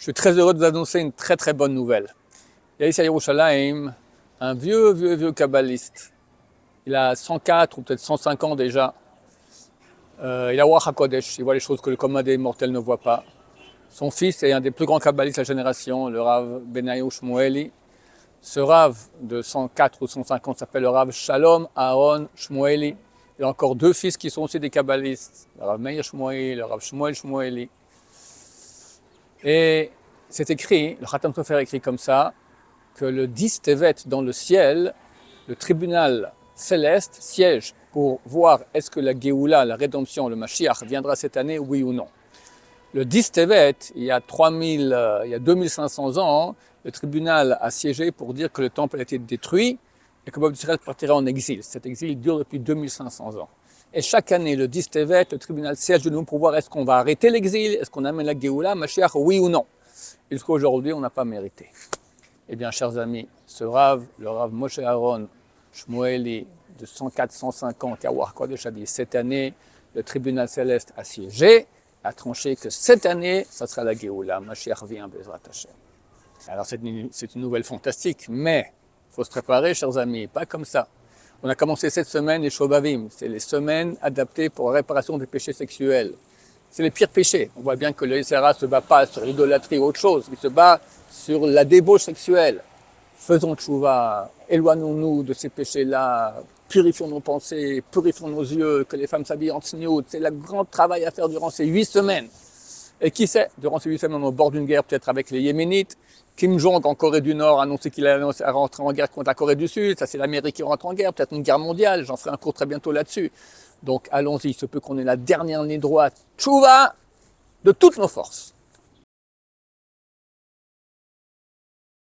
Je suis très heureux de vous annoncer une très très bonne nouvelle. Il y Yerushalayim un vieux, vieux, vieux kabbaliste. Il a 104 ou peut-être 105 ans déjà. Euh, il a Wach HaKodesh, il voit les choses que le commun des mortels ne voit pas. Son fils est un des plus grands kabbalistes de la génération, le Rav Benayo Shmueli. Ce Rav de 104 ou 105 ans s'appelle le Rav Shalom Aaron Shmueli. Il a encore deux fils qui sont aussi des kabbalistes, le Rav Meir Shmueli, le Rav Shmuel Shmueli. Et c'est écrit, le Khatam Sofer écrit comme ça, que le 10 Tevet dans le ciel, le tribunal céleste siège pour voir est-ce que la Géoula, la rédemption, le Mashiach viendra cette année, oui ou non. Le 10 Tevet, il y a 3000, euh, il y a 2500 ans, le tribunal a siégé pour dire que le temple a été détruit et que Bob Israël partira en exil. Cet exil dure depuis 2500 ans. Et chaque année, le 10 Tevet, le tribunal siège de nous pour voir est-ce qu'on va arrêter l'exil, est-ce qu'on amène la Géoula, Mashiach, oui ou non. Jusqu'à aujourd'hui, on n'a pas mérité. Eh bien, chers amis, ce Rav, le Rav Moshe Aaron Shmueli, de 104-105 ans, qui a dit cette année, le tribunal céleste a siégé, a tranché que cette année, ça sera la Géoula, Mashiach vient, Bezrat Hashem. Alors c'est une, nouvelle fantastique, mais faut se préparer, chers amis, pas comme ça. On a commencé cette semaine les Shobavim, c'est les semaines adaptées pour la réparation des péchés sexuels. C'est les pires péchés. On voit bien que le SRA se bat pas sur l'idolâtrie ou autre chose, il se bat sur la débauche sexuelle. Faisons tchouva, éloignons-nous de ces péchés-là, purifions nos pensées, purifions nos yeux, que les femmes s'habillent en tsniout. C'est le grand travail à faire durant ces huit semaines. Et qui sait, durant ces huit semaines, on est au bord d'une guerre peut-être avec les Yéménites, Kim Jong en Corée du Nord a annoncé qu'il allait rentrer en guerre contre la Corée du Sud. Ça, c'est l'Amérique qui rentre en guerre, peut-être une guerre mondiale. J'en ferai un cours très bientôt là-dessus. Donc, allons-y. Il se peut qu'on ait la dernière ligne droite. Tchouva de toutes nos forces.